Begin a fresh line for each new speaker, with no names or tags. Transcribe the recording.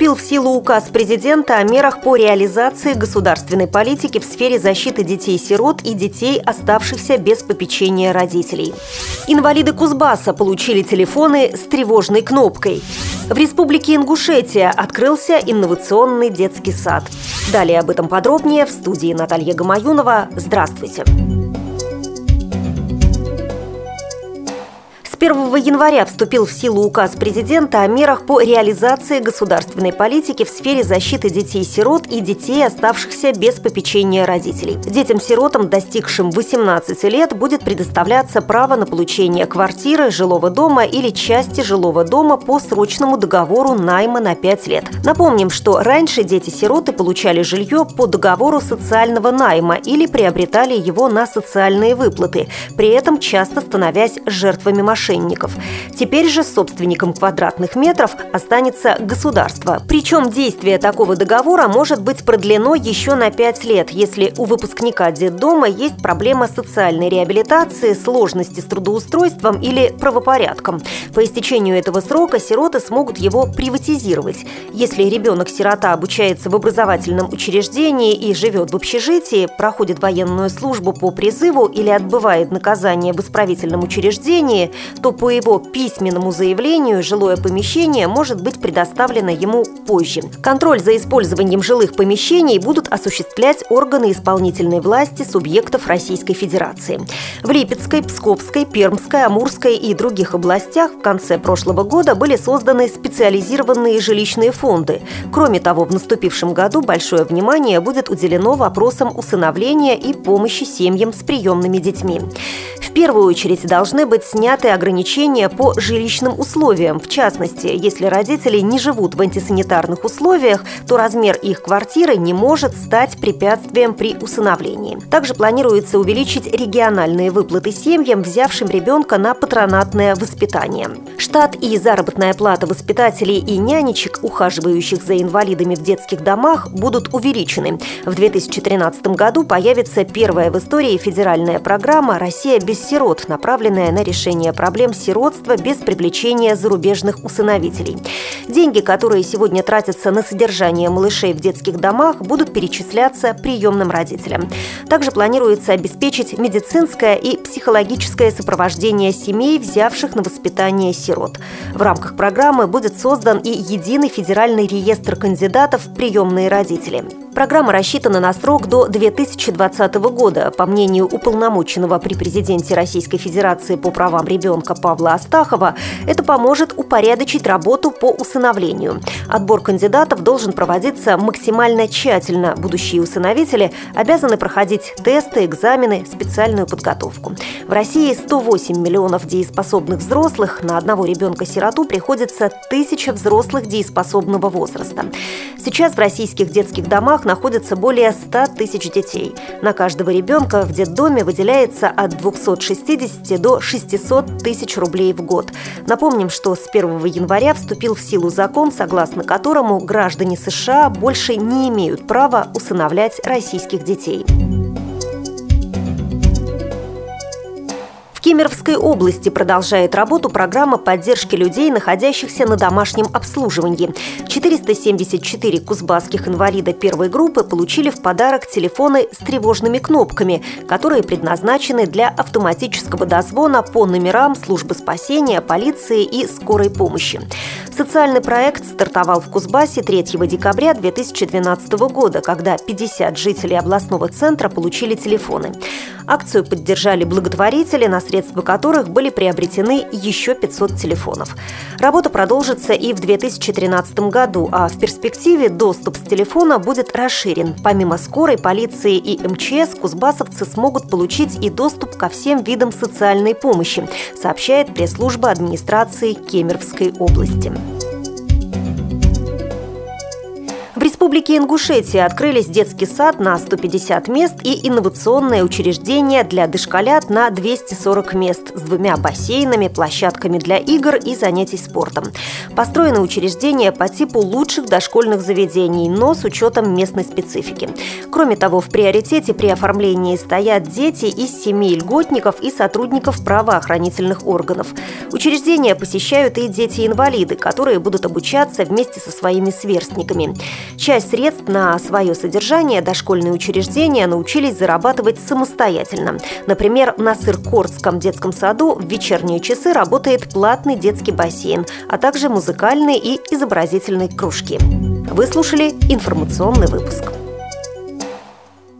Вступил в силу указ президента о мерах по реализации государственной политики в сфере защиты детей-сирот и детей, оставшихся без попечения родителей. Инвалиды Кузбасса получили телефоны с тревожной кнопкой. В республике Ингушетия открылся инновационный детский сад. Далее об этом подробнее в студии Наталья Гамаюнова. Здравствуйте! 1 января вступил в силу указ президента о мерах по реализации государственной политики в сфере защиты детей-сирот и детей, оставшихся без попечения родителей. Детям-сиротам, достигшим 18 лет, будет предоставляться право на получение квартиры, жилого дома или части жилого дома по срочному договору найма на 5 лет. Напомним, что раньше дети-сироты получали жилье по договору социального найма или приобретали его на социальные выплаты, при этом часто становясь жертвами мошенников мошенников. Теперь же собственником квадратных метров останется государство. Причем действие такого договора может быть продлено еще на 5 лет, если у выпускника детдома есть проблема социальной реабилитации, сложности с трудоустройством или правопорядком. По истечению этого срока сироты смогут его приватизировать. Если ребенок-сирота обучается в образовательном учреждении и живет в общежитии, проходит военную службу по призыву или отбывает наказание в исправительном учреждении, то по его письменному заявлению жилое помещение может быть предоставлено ему позже. Контроль за использованием жилых помещений будут осуществлять органы исполнительной власти субъектов Российской Федерации. В Липецкой, Псковской, Пермской, Амурской и других областях в конце прошлого года были созданы специализированные жилищные фонды. Кроме того, в наступившем году большое внимание будет уделено вопросам усыновления и помощи семьям с приемными детьми. В первую очередь должны быть сняты ограничения по жилищным условиям. В частности, если родители не живут в антисанитарных условиях, то размер их квартиры не может стать препятствием при усыновлении. Также планируется увеличить региональные выплаты семьям, взявшим ребенка на патронатное воспитание. Штат и заработная плата воспитателей и нянечек, ухаживающих за инвалидами в детских домах, будут увеличены. В 2013 году появится первая в истории федеральная программа «Россия без сирот», направленная на решение проблем сиротства без привлечения зарубежных усыновителей. Деньги, которые сегодня тратятся на содержание малышей в детских домах, будут перечисляться приемным родителям. Также планируется обеспечить медицинское и психологическое сопровождение семей, взявших на воспитание сирот. В рамках программы будет создан и единый федеральный реестр кандидатов в приемные родители. Программа рассчитана на срок до 2020 года. По мнению уполномоченного при президенте Российской Федерации по правам ребенка Павла Астахова, это поможет упорядочить работу по усыновлению. Отбор кандидатов должен проводиться максимально тщательно. Будущие усыновители обязаны проходить тесты, экзамены, специальную подготовку. В России 108 миллионов дееспособных взрослых. На одного ребенка-сироту приходится тысяча взрослых дееспособного возраста. Сейчас в российских детских домах домах находится более 100 тысяч детей. На каждого ребенка в детдоме выделяется от 260 до 600 тысяч рублей в год. Напомним, что с 1 января вступил в силу закон, согласно которому граждане США больше не имеют права усыновлять российских детей. Кемеровской области продолжает работу программа поддержки людей, находящихся на домашнем обслуживании. 474 кузбасских инвалида первой группы получили в подарок телефоны с тревожными кнопками, которые предназначены для автоматического дозвона по номерам службы спасения, полиции и скорой помощи. Социальный проект стартовал в Кузбассе 3 декабря 2012 года, когда 50 жителей областного центра получили телефоны. Акцию поддержали благотворители, на средства которых были приобретены еще 500 телефонов. Работа продолжится и в 2013 году, а в перспективе доступ с телефона будет расширен. Помимо скорой, полиции и МЧС, кузбассовцы смогут получить и доступ ко всем видам социальной помощи, сообщает пресс-служба администрации Кемеровской области. Республике Ингушетия открылись детский сад на 150 мест и инновационное учреждение для дошколят на 240 мест с двумя бассейнами, площадками для игр и занятий спортом. Построено учреждение по типу лучших дошкольных заведений, но с учетом местной специфики. Кроме того, в приоритете при оформлении стоят дети из семей льготников и сотрудников правоохранительных органов. Учреждения посещают и дети-инвалиды, которые будут обучаться вместе со своими сверстниками. Часть средств на свое содержание дошкольные учреждения научились зарабатывать самостоятельно. Например, на Сыркордском детском саду в вечерние часы работает платный детский бассейн, а также музыкальные и изобразительные кружки. Вы слушали информационный выпуск.